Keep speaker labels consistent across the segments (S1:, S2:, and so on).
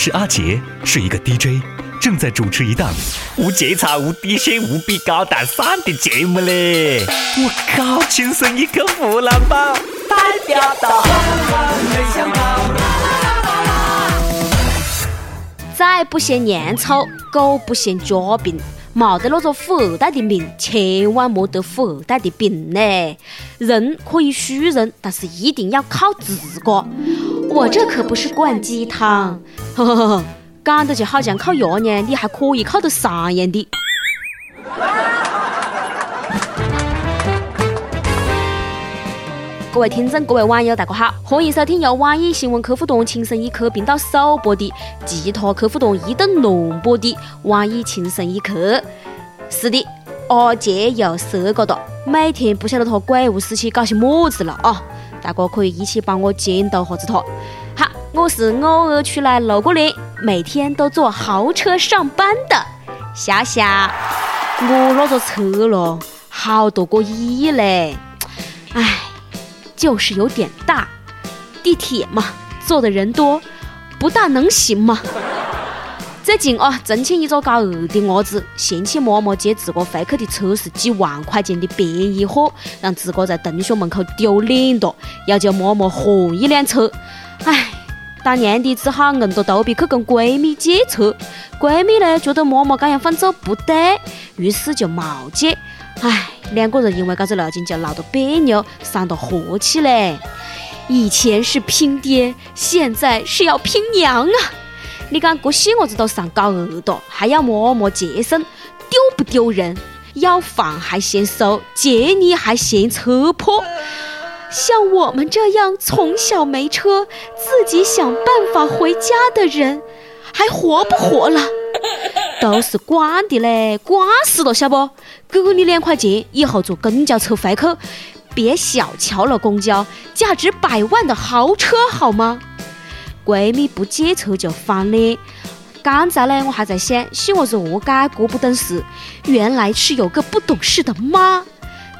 S1: 是阿杰，是一个 DJ，正在主持一档无节操、无底线、无比高大上的节目嘞！我靠，亲生一个湖南宝，代表到。
S2: 仔不嫌娘丑，狗不嫌家贫。冇得那个富二代的命，千万莫得富二代的病嘞！人可以虚荣，但是一定要靠自个。我这可不是灌鸡汤，呵呵呵，讲的就好像靠爷娘，你还可以靠得上样的。各位听众，各位网友，大家好，欢迎收听由网易新闻客户端轻松一刻频道首播的，其他客户端一顿乱播的网易轻松一刻。是的，阿杰又色个了，每天不晓得他鬼屋时期搞些么子了啊！大家可以一起帮我监督下子他。好，我是偶尔出来露个脸，每天都坐豪车上班的霞霞。我那个车咯，好多个亿嘞，唉。就是有点大，地铁嘛，坐的人多，不大能行嘛。最近啊，重庆一个高二的伢子嫌弃妈妈借自个回去的车是几万块钱的便宜货，让自个在同学门口丢脸了，要叫妈妈换一辆车。唉，当年的只好硬着头皮去跟闺蜜借车，闺蜜呢觉得妈妈这样放做不对，于是就没借。唉，两个人因为这个事情就闹得别扭，伤得和气嘞。以前是拼爹，现在是要拼娘啊！你讲这细伢子都上高二了，还要妈妈接送，丢不丢人？要饭还嫌馊，借你还嫌车破。像我们这样从小没车，自己想办法回家的人，还活不活了？都是惯的嘞，惯死了，晓不？给你两块钱，以后坐公交车回去，别小瞧了公交，价值百万的豪车，好吗？闺蜜不借车就翻脸。刚才呢，我还在想，细伢子何解这不懂事？原来是有个不懂事的妈。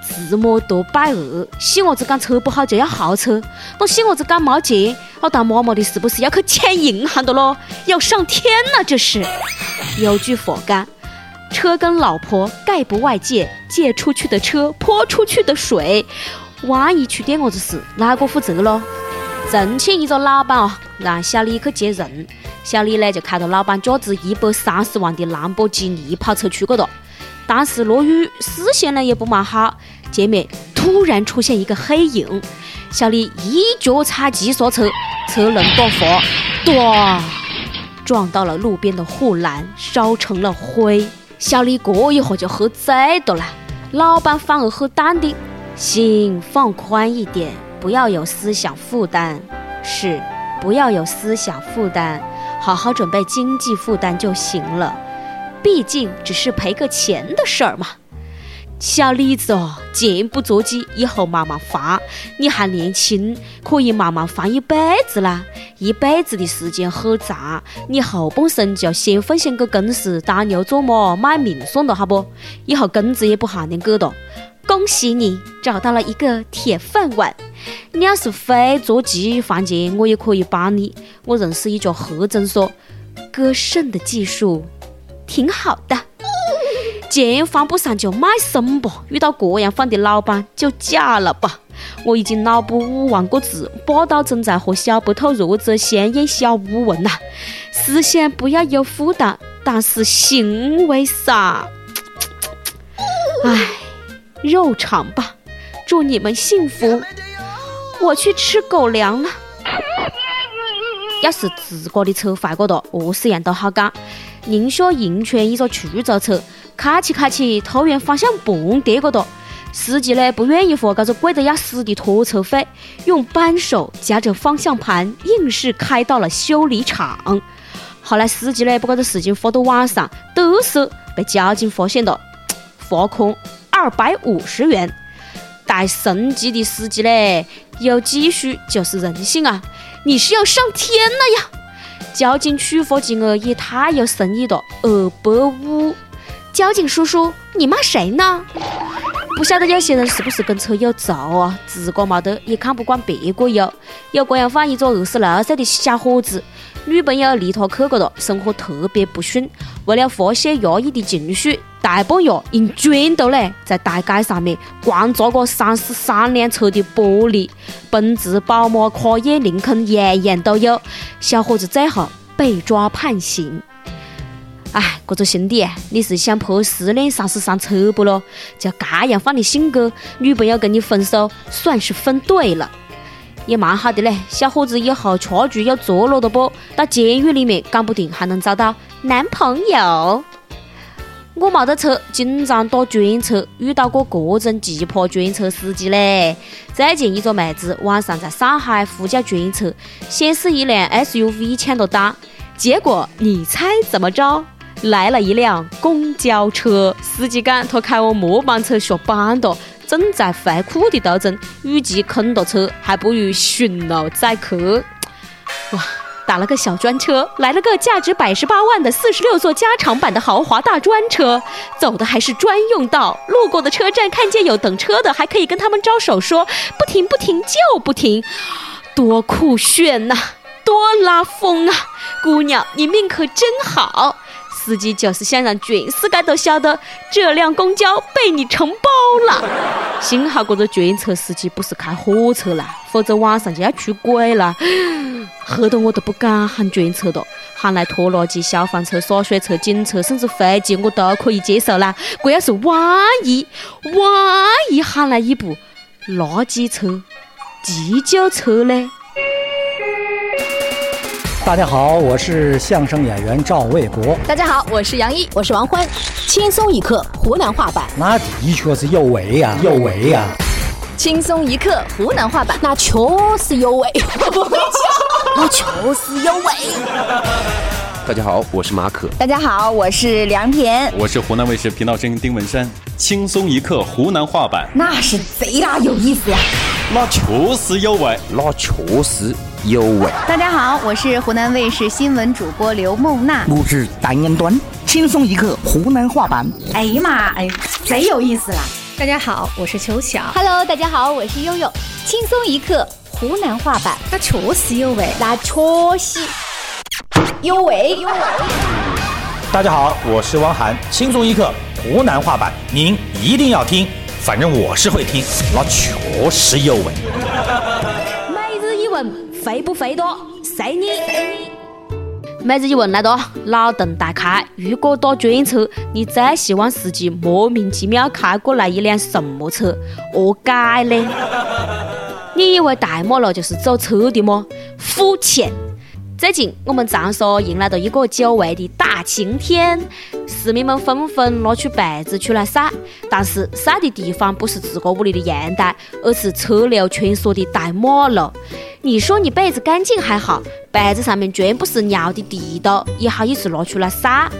S2: 自摸多败恶，细伢子讲车不好就要豪车，那细伢子讲没钱，那当妈妈的是不是要去抢银行的咯？要上天了这是。有句佛讲，车跟老婆概不外借，借出去的车泼出去的水，万一出点么子事，哪个负责咯？重庆一个老板啊，让小李去接人，小李呢就开着老板价值一百三十万的兰博基尼跑车去过了。当时落雨，视线呢也不蛮好。前面突然出现一个黑影，小李一脚踩急刹车，车轮爆发，咚，撞到了路边的护栏，烧成了灰。小李过一会就喝醉了，老板反而很淡定，心放宽一点，不要有思想负担。是，不要有思想负担，好好准备经济负担就行了。毕竟只是赔个钱的事儿嘛。小李子哦，钱不着急，以后慢慢还。你还年轻，可以慢慢还一辈子啦。一辈子的时间很长，你后半生就先奉献给公司当牛做马卖命算了，好不？以后工资也不限你给的。恭喜你找到了一个铁饭碗。你要是非着急还钱，我也可以帮你。我认识一家黑诊所，割肾的技术挺好的。钱还不上就卖肾吧，遇到这样放的老板就嫁了吧。我已经脑补五万个字，霸道总裁和小白兔弱者香艳小舞文呐。思想不要有负担，但是行为上，唉，肉偿吧。祝你们幸福。我去吃狗粮了。要是自个的车坏过了，何是样都好讲。宁夏银川一个出租车。开起开起，突然方向盘跌个哒，司机呢不愿意付这个贵得要死的拖车费，用扳手夹着方向盘，硬是开到了修理厂。后来司机呢把这个事情发到网上，嘚瑟，被交警发现了，罚款二百五十元。带神级的司机嘞，有技术就是人性啊！你是要上天了呀？交警处罚金额也太有深意了，二百五。交警叔叔，你骂谁呢？不晓得有些人是不是跟车有仇啊？自个没得，也看不惯别个有。有这样放一个二十六岁的小伙子，女朋友离他去过了，生活特别不顺。为了发泄压抑的情绪，大半夜用砖头嘞，在大街上面狂砸个三十三辆车的玻璃，奔驰、宝马、卡宴、林肯，样样都有。小伙子最后被抓判刑。哎，这个兄弟，你是想破四辆三十三车不咯？就这样放的性格，女朋友跟你分手，算是分对了，也蛮好的嘞。小伙子以后吃住有着落的不？到监狱里面，讲不定还能找到男朋友。我没得车，经常打专车，遇到过各种奇葩专车司机嘞。最近一个妹子晚上在上海呼叫专车，先是一辆 SUV 抢了单，结果你猜怎么着？来了一辆公交车，司机讲他开我末班车下班的，正在回库的途中，与其空着车，还不如寻路载客。哇，打了个小专车，来了个价值百十八万的四十六座加长版的豪华大专车，走的还是专用道，路过的车站看见有等车的，还可以跟他们招手说不停不停就不停，多酷炫呐，多拉风啊！姑娘，你命可真好。司机就是想让全世界都晓得这辆公交被你承包了。幸好这个专车司机不是开火车啦，否则晚上就要出轨了。吓得我都不敢喊专车了，喊来拖拉机、消防车、洒水车、警车，甚至飞机我都可以接受啦。这要是万一，万一喊来一部垃圾车、急救车呢？
S3: 大家好，我是相声演员赵卫国。
S4: 大家好，我是杨一，
S5: 我是王欢。轻松一刻湖南话版，
S3: 那的确是有味呀，有味呀。
S4: 轻松一刻湖南话版，
S5: 那确实有味。
S4: 不会讲，
S5: 那确实有味。
S6: 大家好，我是马可。
S7: 大家好，我是梁田。
S8: 我是湖南卫视频道声音丁文山。轻松一刻湖南话版，
S7: 那是贼拉有意思呀。
S8: 那确实有味，
S6: 那确实。有味。
S7: 大家好，我是湖南卫视新闻主播刘梦娜。
S9: 我是单言端，轻松一刻湖南话版。
S7: 哎呀妈，哎，贼有意思啦！
S10: 大家好，我是秋晓。
S11: Hello，大家好，我是悠悠。轻松一刻湖南话版，
S10: 那确实有味，
S11: 那确实有味有味。
S12: 大家好，我是汪涵。轻松一刻湖南话版，您一定要听，反正我是会听，那确实有味。
S2: 肥不肥多？随你。每日一问来了，脑洞大开。如果打专车，你最希望司机莫名其妙开过来一辆什么车？何解呢？你以为大马路就是走车的吗？肤浅。最近我们长沙迎来了一个久违的大晴天，市民们纷纷拿出被子出来晒，但是晒的地方不是自个屋里的阳台，而是车流穿梭的大马路。你说你被子干净还好，被子上面全部是尿的地道，也好意思拿出来晒？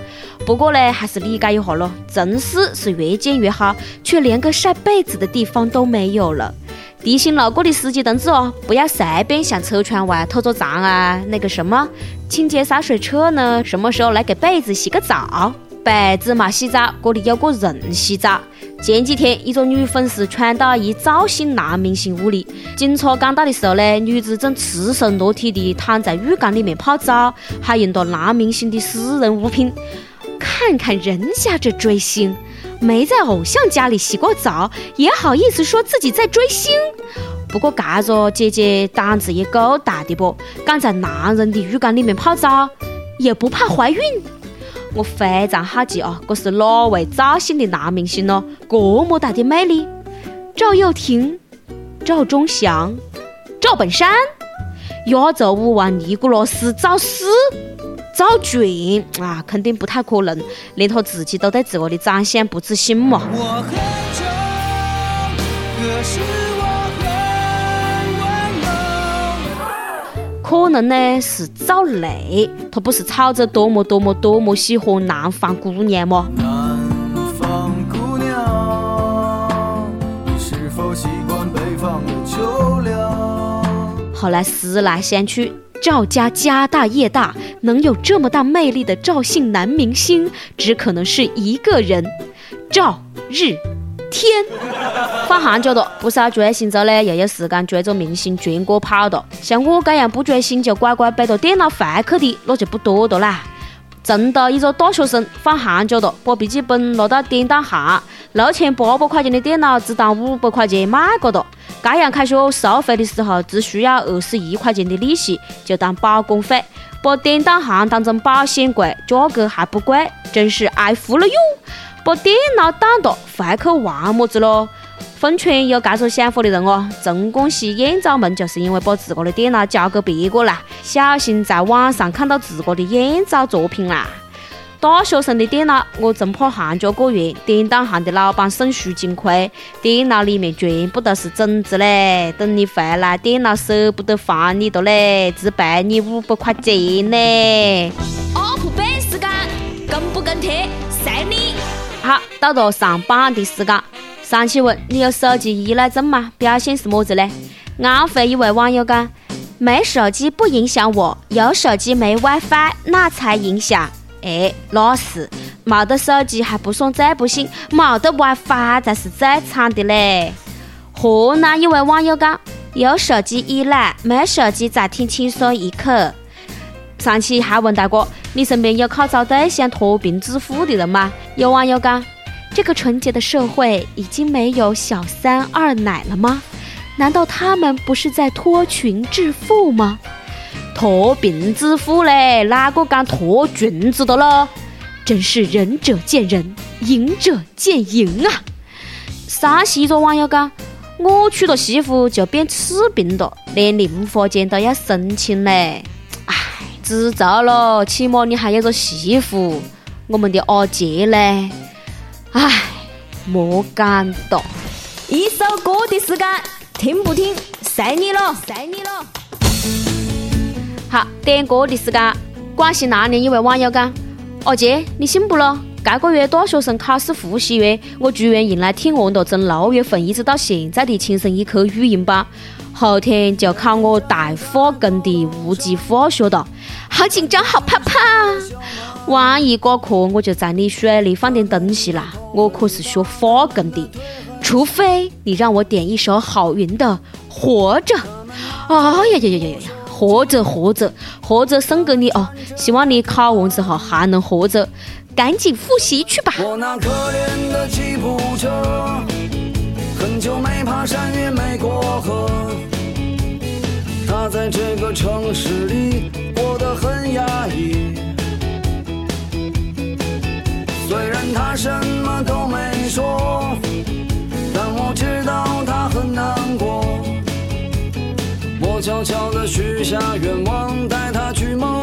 S2: 不过呢，还是理解一下咯，城市是越建越好，却连个晒被子的地方都没有了。提醒路过的司机同志哦，不要随便向车窗外偷着藏啊！那个什么，清洁洒水车呢？什么时候来给被子洗个澡？被子嘛洗澡，这里有个人洗澡。前几天，一个女粉丝闯到一赵姓男明星屋里，警察赶到的时候呢，女子正赤身裸体的躺在浴缸里面泡澡，还用到男明星的私人物品。看看人家这追星。没在偶像家里洗过澡，也好意思说自己在追星。不过，嘎个姐姐胆子也够大的不？敢在男人的浴缸里面泡澡，也不怕怀孕？我非常好奇哦，这是哪位赵姓的男明星呢？这么大的魅力？赵又廷、赵忠祥、赵本山、亚洲舞王尼古拉斯赵四。赵俊啊，肯定不太可能，连他自己都对自个的长相不自信嘛。我很可是能呢是赵雷，他不是吵着多么多么多么喜欢南方姑娘吗？后来思来想去。赵家家大业大，能有这么大魅力的赵姓男明星，只可能是一个人，赵日天！放寒假了，不少追星族呢又有时间追着明星全国跑了。像我这样不追星就乖乖背着电脑回去的，那就不多的啦。真的一个大学生放寒假了，把笔记本拿到典当行，六千八百块钱的电脑只当五百块钱卖过了。这样开学收费的时候，只需要二十一块钱的利息就当保管费，把典当行当成保险柜，价格还不贵，真是爱服了哟！把电脑当大，会去玩么子咯？奉劝有这种想法的人哦，成功喜艳照门就是因为把自个的电脑交给别个啦，小心在网上看到自个的艳照作品啦。大学生的电脑，我真怕寒假过完，典当行的老板送虚金亏，电脑里面全部都是种子嘞。等你回来，电脑舍不得还你的嘞，只赔你五百块钱呢。
S5: UP 版时间，跟不跟贴，随你。
S2: 好，到了上榜的时间。上期问你有手机依赖症吗？表现是么子嘞？安徽一位网友讲：没手机不影响我，有手机没 WiFi 那才影响。哎，那是，没得手机还不算最不幸，没得 WiFi 才是最惨的嘞。河南一位网友讲：有手机依赖，没手机在听轻松一刻。上期还问大哥，你身边有靠找对象脱贫致富的人吗？有网友讲。这个纯洁的社会已经没有小三二奶了吗？难道他们不是在脱群致富吗？脱贫致富嘞，哪个敢脱裙子的咯？真是仁者见仁，仁者见仁啊！山西一个网友讲：“我娶了媳妇就变赤贫了，连零花钱都要申请嘞。”唉，知足了，起码你还有个媳妇。我们的阿杰嘞？唉，莫感动。
S5: 一首歌的时间，听不听随你了，随你了。
S2: 好，点歌的时间。广西南宁一位网友讲：“阿杰，你信不咯？这个月大学生考试复习月，我居然用来听完了从六月份一直到现在的《轻松一刻》语音版。后天就考我大化工的无机化学了，好紧张，好怕怕。”万一挂科，我就在你水里放点东西啦！我可是学化工的，除非你让我点一首郝云的《活着》。哎呀呀呀呀呀！活着活着活着，送给你哦！希望你考完之后还能活着，赶紧复习去吧。我那可怜的吉普车，很久没爬山也没过河，他在这个城市里过得很压抑。虽然他什么都没说，但我知道他很难过。我悄悄地许下愿望，带他去梦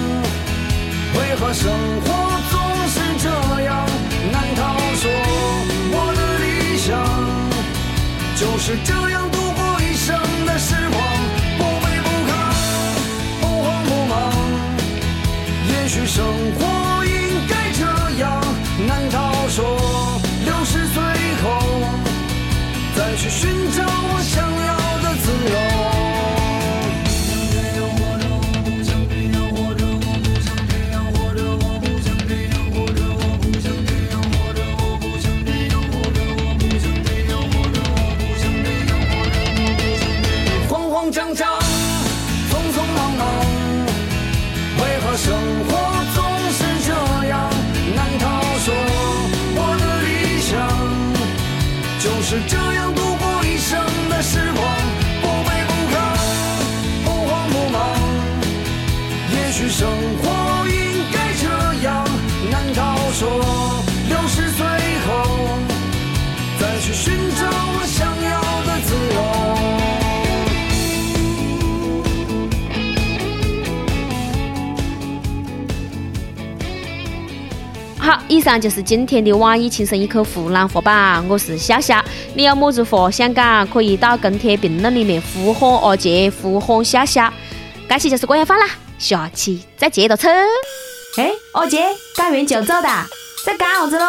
S2: 为何生活总是？这样，难道说我的
S13: 理想就是这样
S2: 以上就是今天的网易轻松一刻湖南话版，我是夏夏。你有么子话想讲，可以到跟帖评论里面呼唤阿杰，呼唤夏夏。这期就是这样放啦，下期再接着扯。
S5: 哎，阿杰，讲完就走哒，在干啥子喽？